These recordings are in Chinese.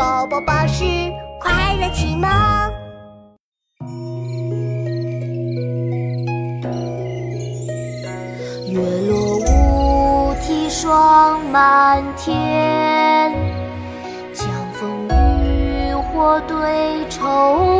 宝宝巴士快乐启蒙。月落乌啼霜满天，江枫渔火对愁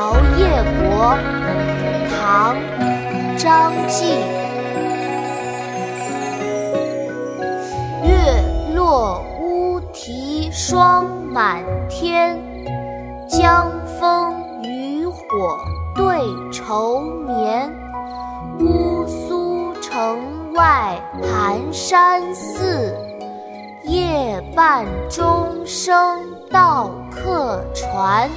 桥夜泊》唐·张继。月落乌啼霜满天，江枫渔火对愁眠。姑苏城外寒山寺，夜半钟声到客船。